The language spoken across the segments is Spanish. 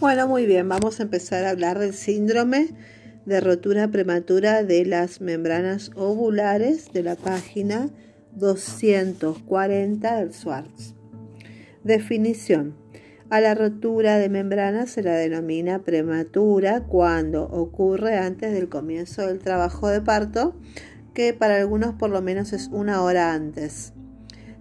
Bueno, muy bien, vamos a empezar a hablar del síndrome de rotura prematura de las membranas ovulares de la página 240 del Swartz. Definición. A la rotura de membranas se la denomina prematura cuando ocurre antes del comienzo del trabajo de parto, que para algunos por lo menos es una hora antes.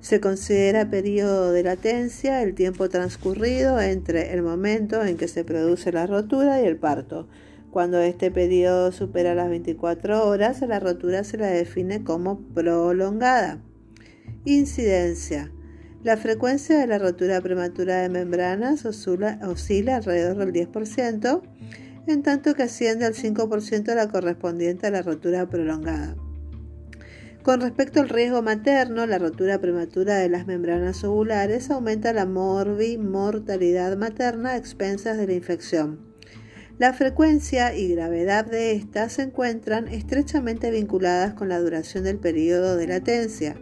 Se considera periodo de latencia el tiempo transcurrido entre el momento en que se produce la rotura y el parto. Cuando este periodo supera las 24 horas, la rotura se la define como prolongada. Incidencia. La frecuencia de la rotura prematura de membranas oscila, oscila alrededor del 10%, en tanto que asciende al 5% la correspondiente a la rotura prolongada. Con respecto al riesgo materno, la rotura prematura de las membranas ovulares aumenta la mortalidad materna a expensas de la infección. La frecuencia y gravedad de estas se encuentran estrechamente vinculadas con la duración del periodo de latencia.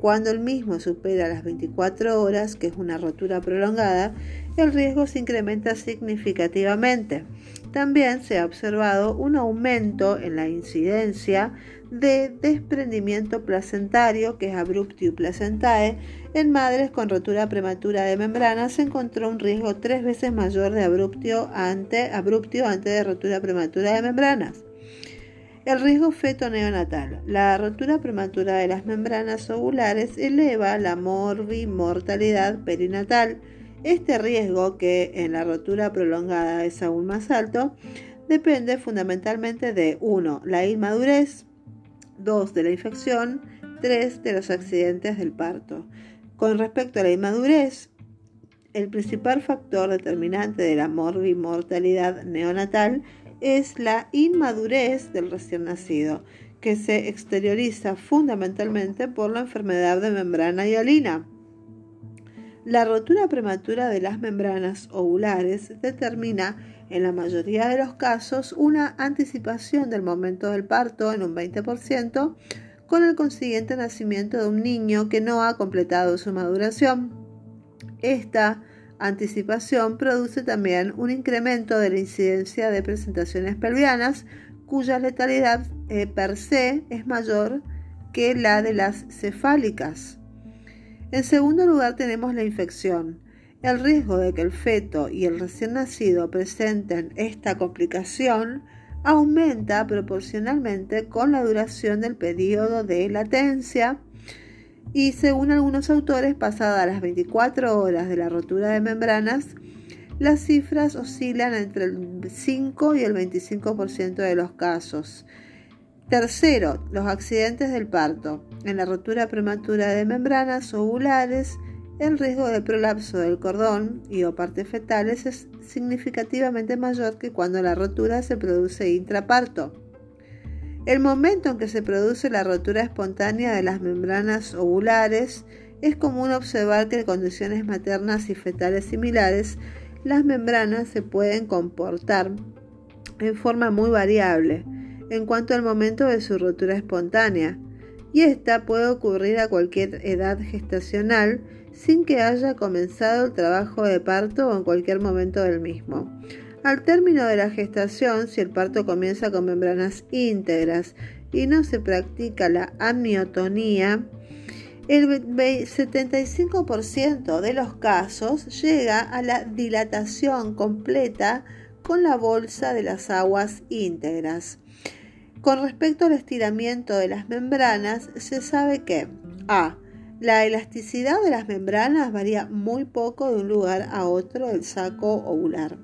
Cuando el mismo supera las 24 horas, que es una rotura prolongada, el riesgo se incrementa significativamente. También se ha observado un aumento en la incidencia de desprendimiento placentario, que es abruptio placentae, en madres con rotura prematura de membrana se encontró un riesgo tres veces mayor de abruptio ante, abruptio antes de rotura prematura de membranas. El riesgo feto neonatal. La rotura prematura de las membranas ovulares eleva la mortalidad perinatal. Este riesgo, que en la rotura prolongada es aún más alto, depende fundamentalmente de 1. La inmadurez, 2 de la infección, 3 de los accidentes del parto. Con respecto a la inmadurez, el principal factor determinante de la mortalidad neonatal es la inmadurez del recién nacido, que se exterioriza fundamentalmente por la enfermedad de membrana hialina. La rotura prematura de las membranas ovulares determina en la mayoría de los casos una anticipación del momento del parto en un 20%, con el consiguiente nacimiento de un niño que no ha completado su maduración. Esta anticipación produce también un incremento de la incidencia de presentaciones pelvianas cuya letalidad eh, per se es mayor que la de las cefálicas. En segundo lugar tenemos la infección. El riesgo de que el feto y el recién nacido presenten esta complicación aumenta proporcionalmente con la duración del periodo de latencia y según algunos autores, pasadas las 24 horas de la rotura de membranas, las cifras oscilan entre el 5 y el 25% de los casos. Tercero, los accidentes del parto. En la rotura prematura de membranas ovulares, el riesgo de prolapso del cordón y o partes fetales es significativamente mayor que cuando la rotura se produce intraparto. El momento en que se produce la rotura espontánea de las membranas ovulares es común observar que en condiciones maternas y fetales similares las membranas se pueden comportar en forma muy variable en cuanto al momento de su rotura espontánea, y esta puede ocurrir a cualquier edad gestacional sin que haya comenzado el trabajo de parto o en cualquier momento del mismo. Al término de la gestación, si el parto comienza con membranas íntegras y no se practica la amniotonía, el 75% de los casos llega a la dilatación completa con la bolsa de las aguas íntegras. Con respecto al estiramiento de las membranas, se sabe que A. La elasticidad de las membranas varía muy poco de un lugar a otro del saco ovular.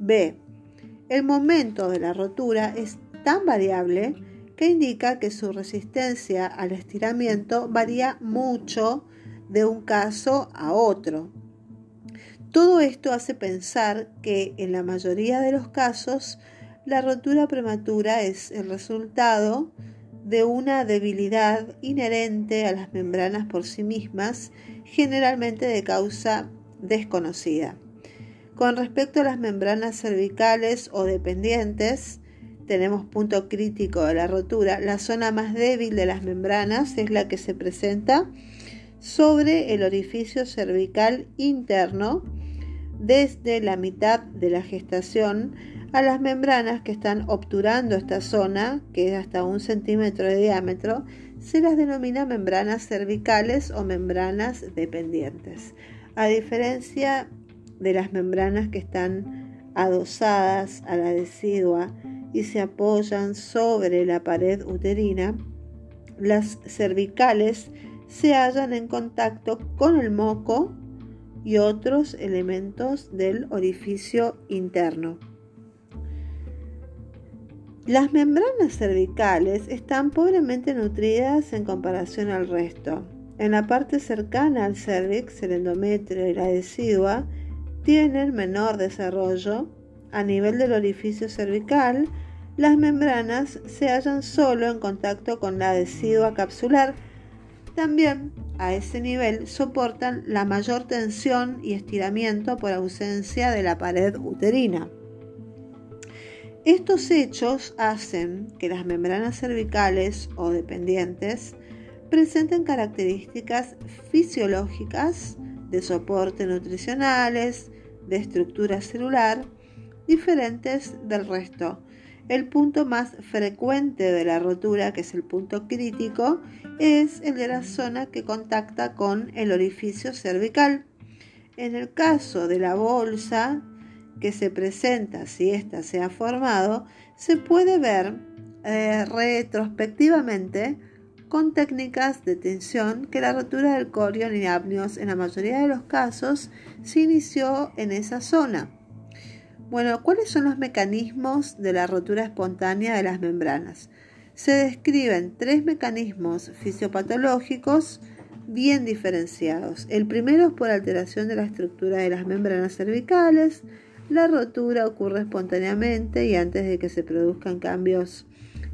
B. El momento de la rotura es tan variable que indica que su resistencia al estiramiento varía mucho de un caso a otro. Todo esto hace pensar que en la mayoría de los casos la rotura prematura es el resultado de una debilidad inherente a las membranas por sí mismas, generalmente de causa desconocida. Con respecto a las membranas cervicales o dependientes, tenemos punto crítico de la rotura. La zona más débil de las membranas es la que se presenta sobre el orificio cervical interno, desde la mitad de la gestación a las membranas que están obturando esta zona, que es hasta un centímetro de diámetro, se las denomina membranas cervicales o membranas dependientes. A diferencia de las membranas que están adosadas a la decidua y se apoyan sobre la pared uterina, las cervicales se hallan en contacto con el moco y otros elementos del orificio interno. Las membranas cervicales están pobremente nutridas en comparación al resto. En la parte cercana al cervix, el endometrio y la decidua tienen menor desarrollo. A nivel del orificio cervical, las membranas se hallan solo en contacto con la decidua capsular. También a ese nivel soportan la mayor tensión y estiramiento por ausencia de la pared uterina. Estos hechos hacen que las membranas cervicales o dependientes presenten características fisiológicas de soporte nutricionales, de estructura celular, diferentes del resto. El punto más frecuente de la rotura, que es el punto crítico, es el de la zona que contacta con el orificio cervical. En el caso de la bolsa, que se presenta si ésta se ha formado se puede ver eh, retrospectivamente con técnicas de tensión que la rotura del corion y apnios en la mayoría de los casos se inició en esa zona. Bueno, ¿cuáles son los mecanismos de la rotura espontánea de las membranas? Se describen tres mecanismos fisiopatológicos bien diferenciados. El primero es por alteración de la estructura de las membranas cervicales, la rotura ocurre espontáneamente y antes de que se produzcan cambios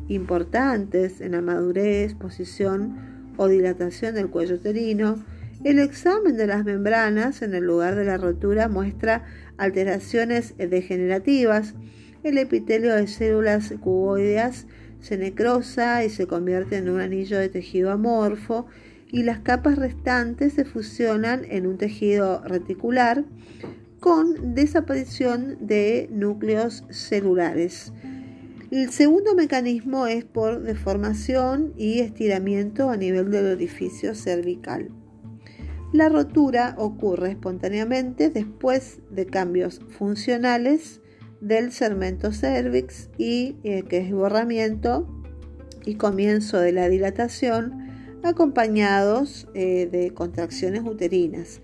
importantes en la madurez, posición o dilatación del cuello uterino. El examen de las membranas en el lugar de la rotura muestra alteraciones degenerativas. El epitelio de células cuboideas se necrosa y se convierte en un anillo de tejido amorfo y las capas restantes se fusionan en un tejido reticular con desaparición de núcleos celulares. El segundo mecanismo es por deformación y estiramiento a nivel del orificio cervical. La rotura ocurre espontáneamente después de cambios funcionales del segmento cervix y eh, que es borramiento y comienzo de la dilatación acompañados eh, de contracciones uterinas.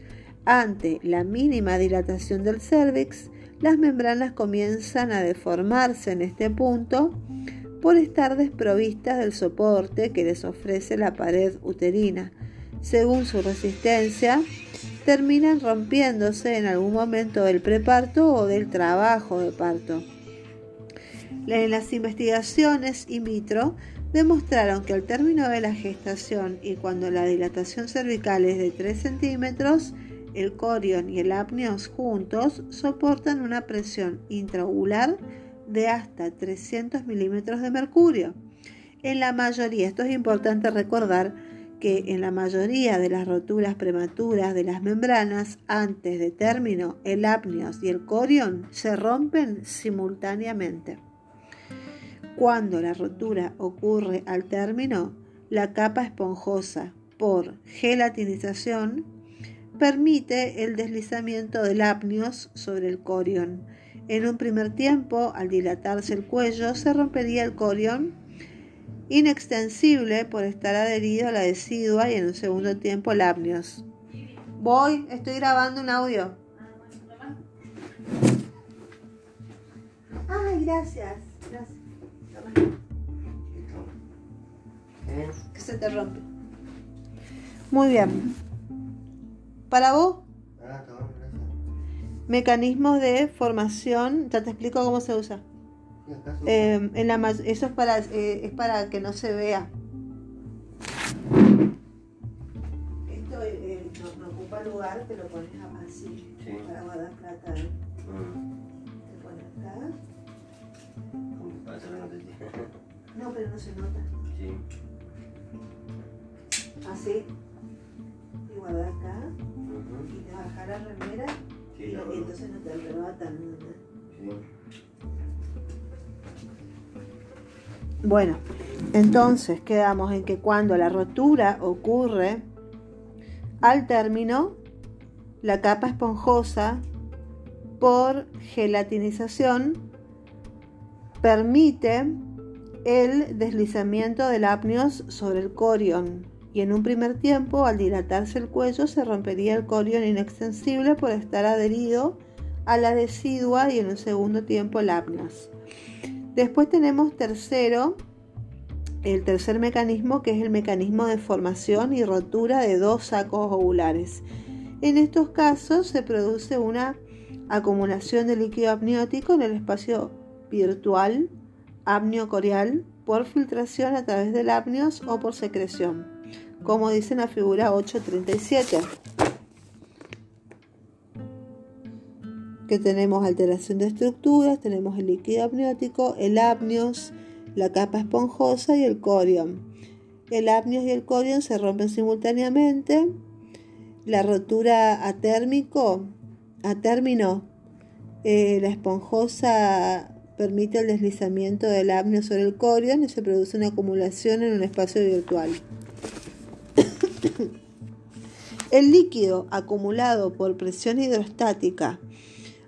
Ante la mínima dilatación del cervix, las membranas comienzan a deformarse en este punto por estar desprovistas del soporte que les ofrece la pared uterina. Según su resistencia, terminan rompiéndose en algún momento del preparto o del trabajo de parto. En las investigaciones in vitro demostraron que al término de la gestación y cuando la dilatación cervical es de 3 centímetros, el corion y el apneos juntos soportan una presión intraocular de hasta 300 milímetros de mercurio. En la mayoría, esto es importante recordar que en la mayoría de las roturas prematuras de las membranas antes de término, el apneos y el corion se rompen simultáneamente. Cuando la rotura ocurre al término, la capa esponjosa por gelatinización permite el deslizamiento del apnios sobre el corion. En un primer tiempo, al dilatarse el cuello, se rompería el corion inextensible por estar adherido a la decidua y en un segundo tiempo el apnios. Voy, estoy grabando un audio. Ay, gracias. Gracias. Que se te rompe. Muy bien. Para vos, ah, mecanismos de formación, ya te explico cómo se usa. Eh, en la, eso es para, eh, es para que no se vea. Esto eh, no, ocupa lugar, te lo pones así, para guardar plata. Mm. Te pones acá. No, pero no se nota. Sí. Así. Y guardar acá y te bajar la remera y entonces no te arrebatan. Bueno, entonces quedamos en que cuando la rotura ocurre al término, la capa esponjosa por gelatinización permite el deslizamiento del apnios sobre el corion y en un primer tiempo al dilatarse el cuello se rompería el corion inextensible por estar adherido a la decidua y en un segundo tiempo el apnios. Después tenemos tercero, el tercer mecanismo que es el mecanismo de formación y rotura de dos sacos ovulares. En estos casos se produce una acumulación de líquido amniótico en el espacio virtual amniocorial por filtración a través del apnios o por secreción, como dice en la figura 837. Que tenemos alteración de estructuras, tenemos el líquido amniótico, el apnios, la capa esponjosa y el corion. El apnios y el corion se rompen simultáneamente. La rotura a término, eh, la esponjosa permite el deslizamiento del apneo sobre el corion y se produce una acumulación en un espacio virtual. el líquido acumulado por presión hidrostática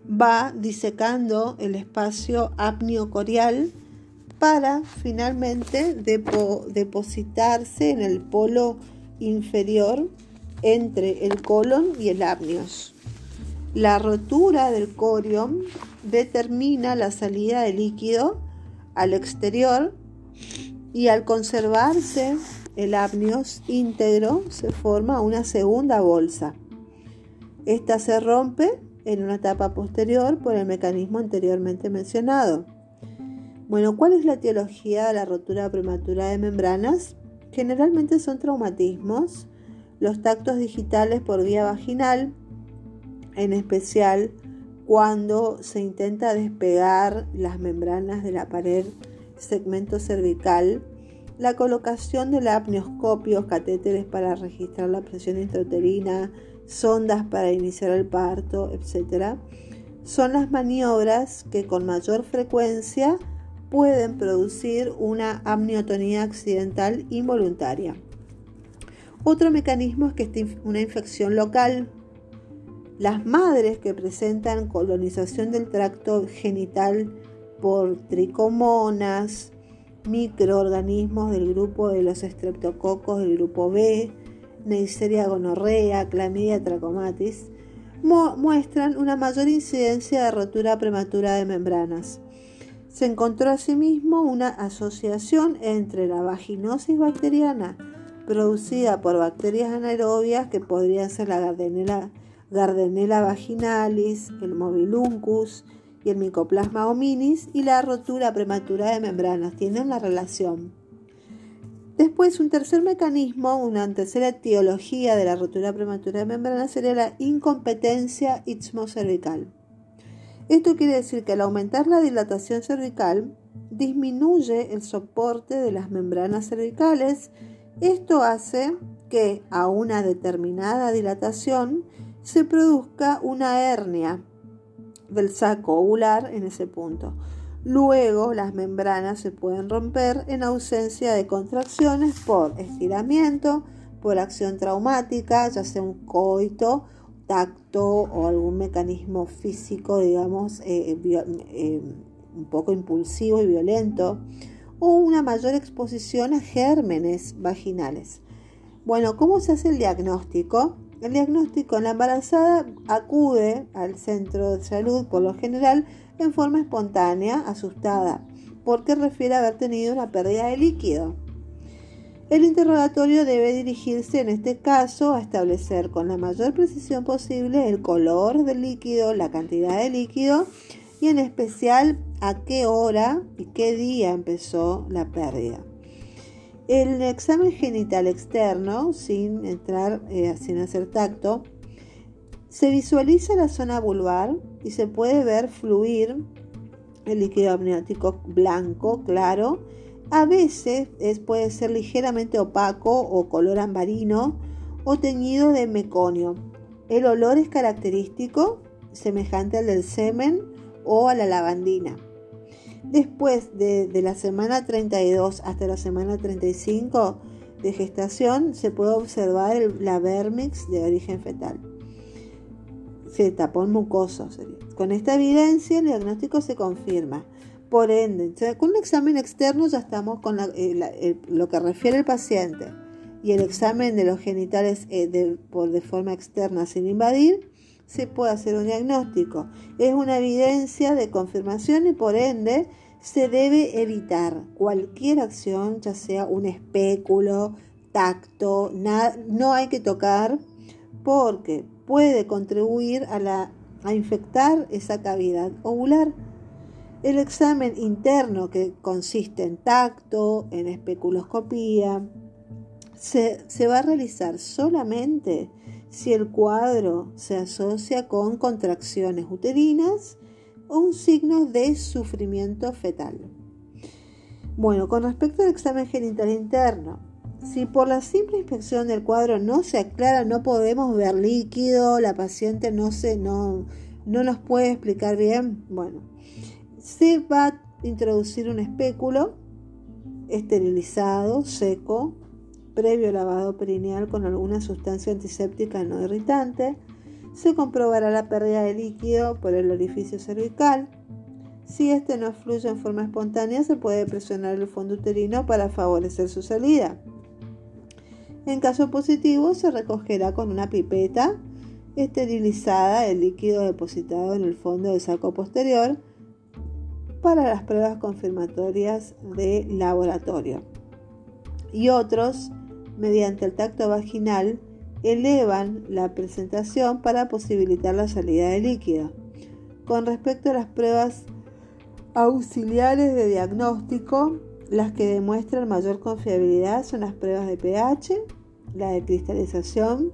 va disecando el espacio apniocorial para finalmente depositarse en el polo inferior entre el colon y el apnios. La rotura del corion determina la salida de líquido al exterior y al conservarse el apnios íntegro se forma una segunda bolsa. Esta se rompe en una etapa posterior por el mecanismo anteriormente mencionado. Bueno, ¿cuál es la etiología de la rotura prematura de membranas? Generalmente son traumatismos, los tactos digitales por vía vaginal, en especial cuando se intenta despegar las membranas de la pared segmento cervical, la colocación de apnioscopios, catéteres para registrar la presión intrauterina, sondas para iniciar el parto, etc., son las maniobras que con mayor frecuencia pueden producir una amniotonía accidental involuntaria. Otro mecanismo es que esté una infección local las madres que presentan colonización del tracto genital por tricomonas, microorganismos del grupo de los estreptococos del grupo B, Neisseria gonorrea, Clamidia trachomatis, muestran una mayor incidencia de rotura prematura de membranas. Se encontró asimismo una asociación entre la vaginosis bacteriana producida por bacterias anaerobias que podrían ser la Gardnerella Gardnerella vaginalis, el Mobiluncus y el Mycoplasma hominis y la rotura prematura de membranas. Tienen una relación. Después, un tercer mecanismo, una tercera etiología de la rotura prematura de membranas sería la incompetencia cervical. Esto quiere decir que al aumentar la dilatación cervical, disminuye el soporte de las membranas cervicales. Esto hace que a una determinada dilatación se produzca una hernia del saco ovular en ese punto. Luego las membranas se pueden romper en ausencia de contracciones por estiramiento, por acción traumática, ya sea un coito, tacto o algún mecanismo físico, digamos, eh, eh, un poco impulsivo y violento, o una mayor exposición a gérmenes vaginales. Bueno, ¿cómo se hace el diagnóstico? El diagnóstico en la embarazada acude al centro de salud por lo general en forma espontánea, asustada, porque refiere a haber tenido una pérdida de líquido. El interrogatorio debe dirigirse en este caso a establecer con la mayor precisión posible el color del líquido, la cantidad de líquido y en especial a qué hora y qué día empezó la pérdida. El examen genital externo, sin entrar, eh, sin hacer tacto, se visualiza la zona vulvar y se puede ver fluir el líquido amniótico blanco, claro. A veces puede ser ligeramente opaco o color ambarino o teñido de meconio. El olor es característico semejante al del semen o a la lavandina. Después de, la semana 32 hasta la semana 35 de gestación se puede observar la vermix de origen fetal. Se tapón mucoso. Con esta evidencia el diagnóstico se confirma. Por ende, con un examen externo ya estamos con eh, lo que refiere el paciente y el examen de los genitales eh, por de forma externa sin invadir, se puede hacer un diagnóstico. Es una evidencia de confirmación y por ende se debe evitar cualquier acción, ya sea un espéculo, tacto, no hay que tocar porque puede contribuir a, la, a infectar esa cavidad ovular. El examen interno que consiste en tacto, en especuloscopía, se, se va a realizar solamente si el cuadro se asocia con contracciones uterinas o un signo de sufrimiento fetal. Bueno, con respecto al examen genital interno, si por la simple inspección del cuadro no se aclara, no podemos ver líquido, la paciente no, se, no, no nos puede explicar bien, bueno, se va a introducir un espéculo esterilizado, seco, previo lavado perineal con alguna sustancia antiséptica no irritante. Se comprobará la pérdida de líquido por el orificio cervical. Si este no fluye en forma espontánea, se puede presionar el fondo uterino para favorecer su salida. En caso positivo, se recogerá con una pipeta esterilizada el líquido depositado en el fondo del saco posterior para las pruebas confirmatorias de laboratorio. Y otros, mediante el tacto vaginal, elevan la presentación para posibilitar la salida de líquido. Con respecto a las pruebas auxiliares de diagnóstico, las que demuestran mayor confiabilidad son las pruebas de pH, la de cristalización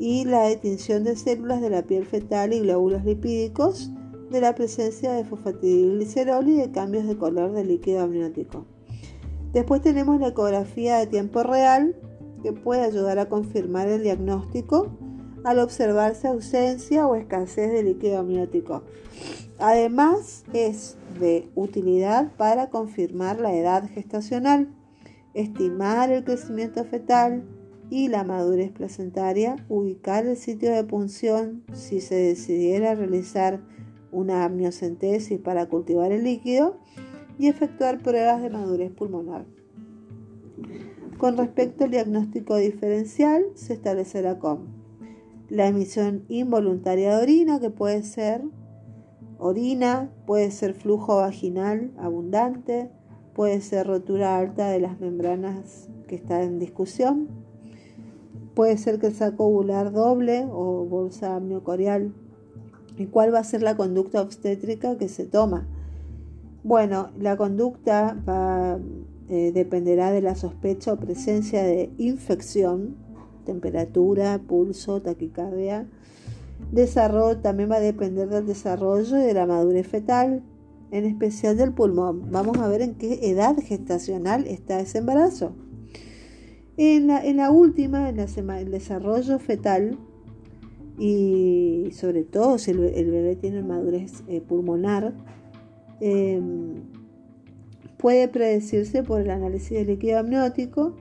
y la de tinción de células de la piel fetal y glóbulos lipídicos de la presencia de fosfatidilglicerol y de cambios de color del líquido amniótico. Después tenemos la ecografía de tiempo real que puede ayudar a confirmar el diagnóstico al observarse ausencia o escasez de líquido amniótico. Además, es de utilidad para confirmar la edad gestacional, estimar el crecimiento fetal y la madurez placentaria, ubicar el sitio de punción si se decidiera realizar una amniocentesis para cultivar el líquido y efectuar pruebas de madurez pulmonar. Con respecto al diagnóstico diferencial, se establecerá con la emisión involuntaria de orina, que puede ser orina, puede ser flujo vaginal abundante, puede ser rotura alta de las membranas que está en discusión, puede ser que el saco ovular doble o bolsa amniocorial. ¿Y cuál va a ser la conducta obstétrica que se toma? Bueno, la conducta eh, dependerá de la sospecha o presencia de infección, temperatura, pulso, taquicardia, Desarrollo también va a depender del desarrollo y de la madurez fetal, en especial del pulmón. Vamos a ver en qué edad gestacional está ese embarazo. En la, última, en el desarrollo fetal, y sobre todo si el, bebé tiene madurez eh, pulmonar, em, puede predecirse por el análisis del líquido amniótico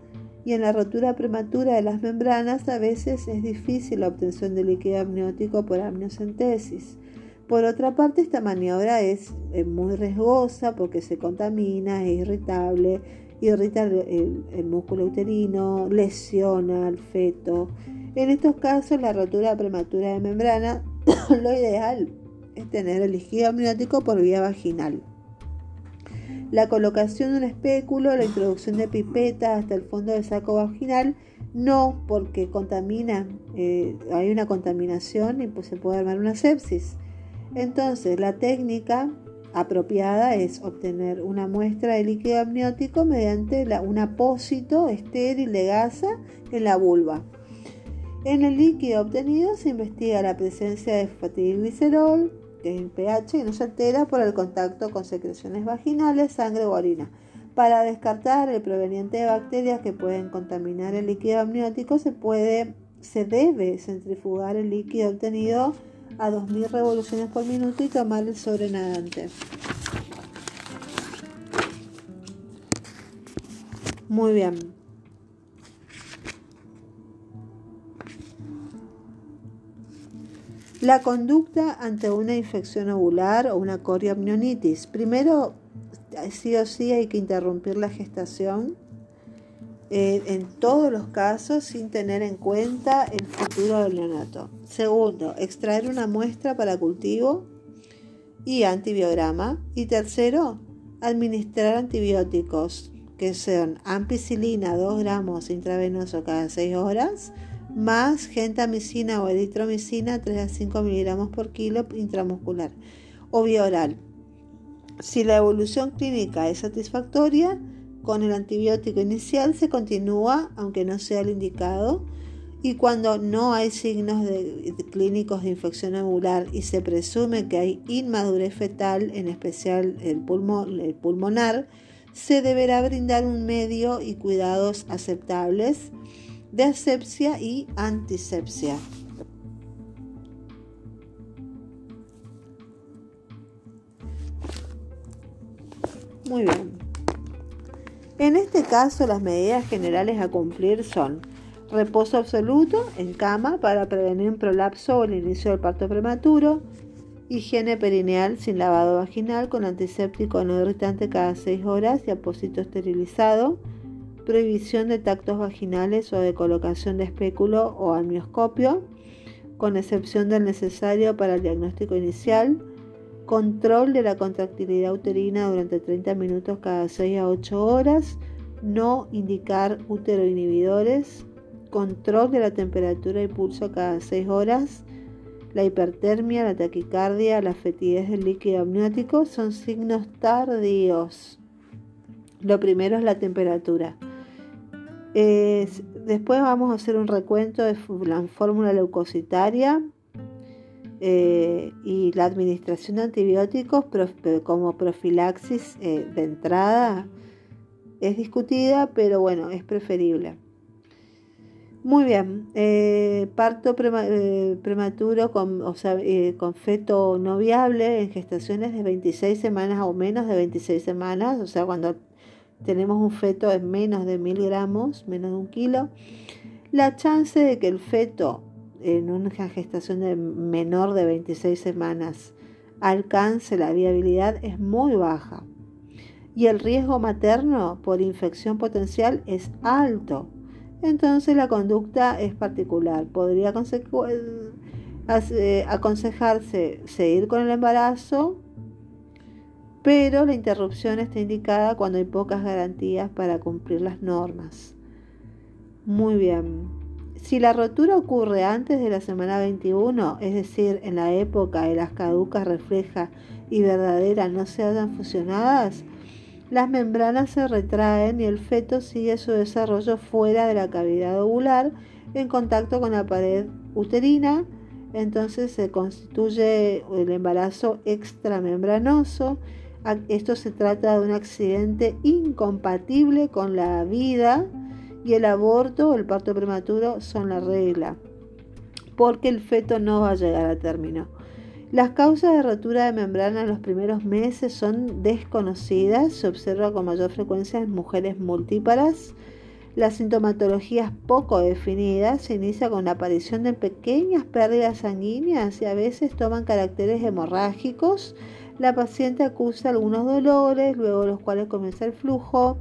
y en la rotura prematura de las membranas a veces es difícil la obtención de líquido amniótico por amniocentesis. Por otra parte, esta maniobra es muy riesgosa porque se contamina, es irritable, irrita el, el, músculo uterino, lesiona al feto. En estos casos, la rotura prematura de membrana, lo ideal es tener el líquido amniótico por vía vaginal la colocación de un espéculo, la introducción de pipeta hasta el fondo del saco vaginal, no porque contamina, eh, hay una contaminación y pues se puede armar una sepsis. Entonces, la técnica apropiada es obtener una muestra de líquido amniótico mediante un apósito estéril de gasa en la vulva. En el líquido obtenido se investiga la presencia de fatiglicerol, el pH, y no se altera por el contacto con secreciones vaginales, sangre o orina. Para descartar el proveniente de bacterias que pueden contaminar el líquido amniótico, se, puede, se debe centrifugar el líquido obtenido a 2000 revoluciones por minuto y tomar el sobrenadante. Muy bien. La conducta ante una infección ovular o una coriamnionitis. Primero, sí o sí hay que interrumpir la gestación eh, en todos los casos sin tener en cuenta el futuro del neonato. Segundo, extraer una muestra para cultivo y antibiograma. Y tercero, administrar antibióticos que son ampicilina 2 gramos intravenoso cada 6 horas más gentamicina o eritromicina 3 a 5 miligramos por kilo intramuscular o vía oral. Si la evolución clínica es satisfactoria, con el antibiótico inicial se continúa, aunque no sea el indicado, y cuando no hay signos clínicos de infección ovular y se presume que hay inmadurez fetal, en especial el pulmonar, se deberá brindar un medio y cuidados aceptables de asepsia y antisepsia. Muy bien. En este caso, las medidas generales a cumplir son reposo absoluto en cama para prevenir un prolapso o el inicio del parto prematuro, higiene perineal sin lavado vaginal con antiséptico no irritante cada 6 horas y apósito esterilizado, prohibición de tactos vaginales o de colocación de espéculo o amnioscopio, con excepción del necesario para el diagnóstico inicial, control de la contractilidad uterina durante 30 minutos cada 6 a 8 horas, no indicar útero inhibidores, control de la temperatura y pulso cada 6 horas, la hipertermia, la taquicardia, la fetidez del líquido amniótico son signos tardíos. Lo primero es la temperatura después vamos a hacer un recuento de la fórmula leucocitaria eh, y la administración de antibióticos como profilaxis eh, de entrada es discutida, pero bueno, es preferible. Muy bien, eh, parto prematuro con, o sea, con feto no viable en gestaciones de 26 semanas o menos de 26 semanas, o sea, cuando tenemos un feto de menos de mil gramos, menos de un kilo, la chance de que el feto en una gestación de menor de 26 semanas alcance la viabilidad es muy baja. Y el riesgo materno por infección potencial es alto. Entonces la conducta es particular. Podría eh, aconsejarse seguir con el embarazo pero la interrupción está indicada cuando hay pocas garantías para cumplir las normas. Muy bien. Si la rotura ocurre antes de la semana 21, es decir, en la época de las caducas refleja y verdadera no se hayan fusionadas, las membranas se retraen y el feto sigue su desarrollo fuera de la cavidad ovular en contacto con la pared uterina, entonces se constituye el embarazo extramembranoso esto se trata de un accidente incompatible con la vida y el aborto o el parto prematuro son la regla, porque el feto no va a llegar a término. Las causas de rotura de membrana en los primeros meses son desconocidas, se observa con mayor frecuencia en mujeres multíparas. La sintomatología es poco definida, se inicia con la aparición de pequeñas pérdidas sanguíneas y a veces toman caracteres hemorrágicos la paciente acusa algunos dolores, luego los cuales comienza el flujo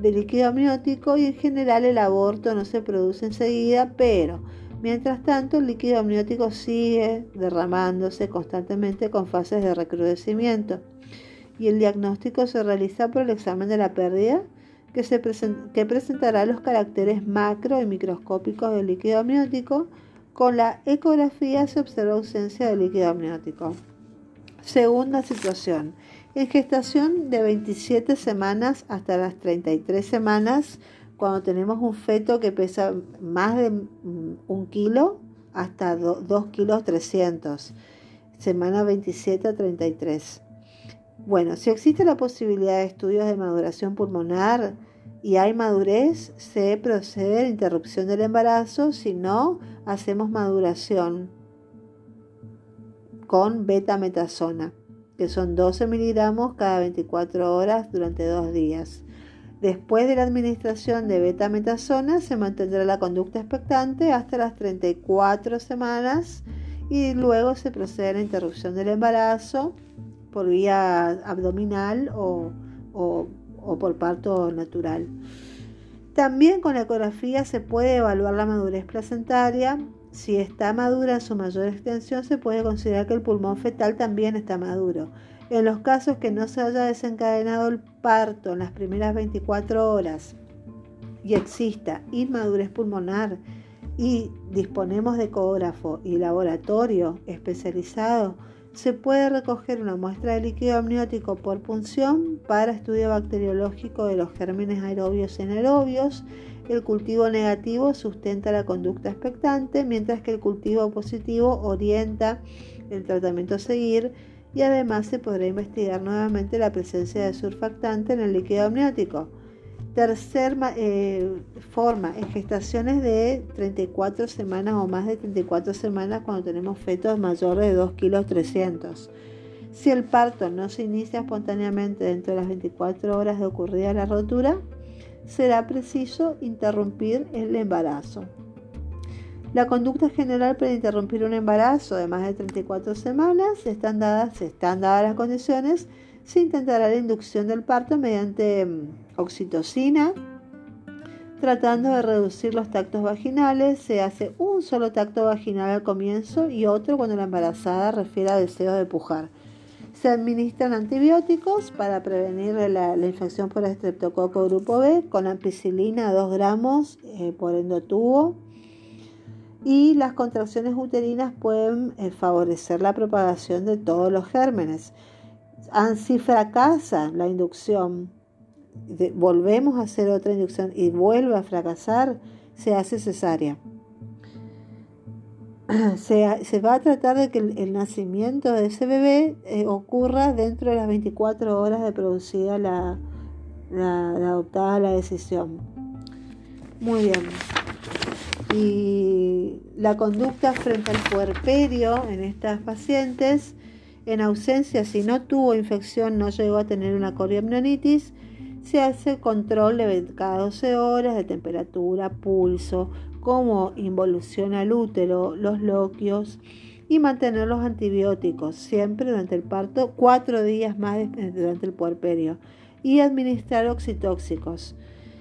de líquido amniótico y en general el aborto no se produce enseguida, pero mientras tanto el líquido amniótico sigue derramándose constantemente con fases de recrudecimiento y el diagnóstico se realiza por el examen de la pérdida que, se que presentará los caracteres macro y microscópicos del líquido amniótico. Con la ecografía se observa ausencia de líquido amniótico. Segunda situación. En gestación de 27 semanas hasta las 33 semanas, cuando tenemos un feto que pesa más de un kilo hasta 2 kilos 300, semana 27 a 33. Bueno, si existe la posibilidad de estudios de maduración pulmonar y hay madurez, se procede a la interrupción del embarazo, si no, hacemos maduración con betametasona, que son 12 miligramos cada 24 horas durante dos días. Después de la administración de betametasona se mantendrá la conducta expectante hasta las 34 semanas y luego se procede a la interrupción del embarazo por vía abdominal o, por parto natural. También con la ecografía se puede evaluar la madurez placentaria. Si está madura en su mayor extensión, se puede considerar que el pulmón fetal también está maduro. En los casos que no se haya desencadenado el parto en las primeras 24 horas y exista inmadurez pulmonar y disponemos de ecógrafo y laboratorio especializado, se puede recoger una muestra de líquido amniótico por punción para estudio bacteriológico de los gérmenes aerobios y anaerobios. El cultivo negativo sustenta la conducta expectante, mientras que el cultivo positivo orienta el tratamiento a seguir y además se podrá investigar nuevamente la presencia de surfactante en el líquido amniótico. Tercera eh, forma, en gestaciones de 34 semanas o más de 34 semanas cuando tenemos fetos mayores de 2 kilos 300. Si el parto no se inicia espontáneamente dentro de las 24 horas de ocurrida la rotura, será preciso interrumpir el embarazo. La conducta general para interrumpir un embarazo de más de 34 semanas están dadas, están dadas las condiciones, se intentará la inducción del parto mediante mm, oxitocina, tratando de reducir los tactos vaginales. Se hace un solo tacto vaginal al comienzo y otro cuando la embarazada refiere a deseo de pujar. Se administran antibióticos para prevenir la, infección por estreptococo grupo B con ampicilina 2 gramos eh, por endotubo y las contracciones uterinas pueden eh, favorecer la propagación de todos los gérmenes. Si fracasa la inducción, volvemos a hacer otra inducción y vuelve a fracasar, se hace cesárea. Se, va a tratar de que el, nacimiento de ese bebé eh, ocurra dentro de las 24 horas de producida la, adoptada la decisión. Muy bien y la conducta frente al puerperio en estas pacientes, en ausencia, si no tuvo infección, no llegó a tener una coriamnionitis, se hace control de cada 12 horas de temperatura, pulso, cómo involuciona el útero, los loquios y mantener los antibióticos siempre durante el parto, cuatro días más durante el puerperio y administrar oxitóxicos.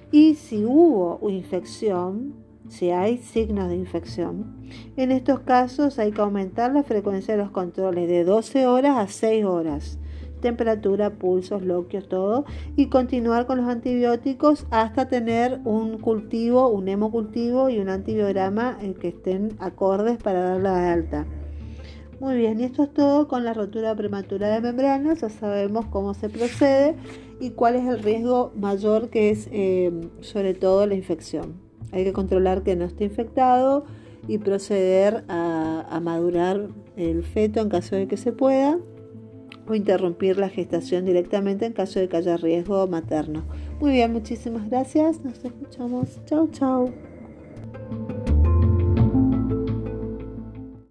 Y si hubo infección, si hay signos de infección. En estos casos hay que aumentar la frecuencia de los controles de 12 horas a 6 horas, temperatura, pulsos, loquios, todo, y continuar con los antibióticos hasta tener un cultivo, un hemocultivo y un antibiograma eh, que estén acordes para darla de alta. Muy bien, y esto es todo con la rotura prematura de membranas, ya sabemos cómo se procede y cuál es el riesgo mayor que es eh, sobre todo la infección. Hay que controlar que no esté infectado y proceder a, madurar el feto en caso de que se pueda o interrumpir la gestación directamente en caso de que haya riesgo materno. Muy bien, muchísimas gracias. Nos escuchamos. Chau, chau.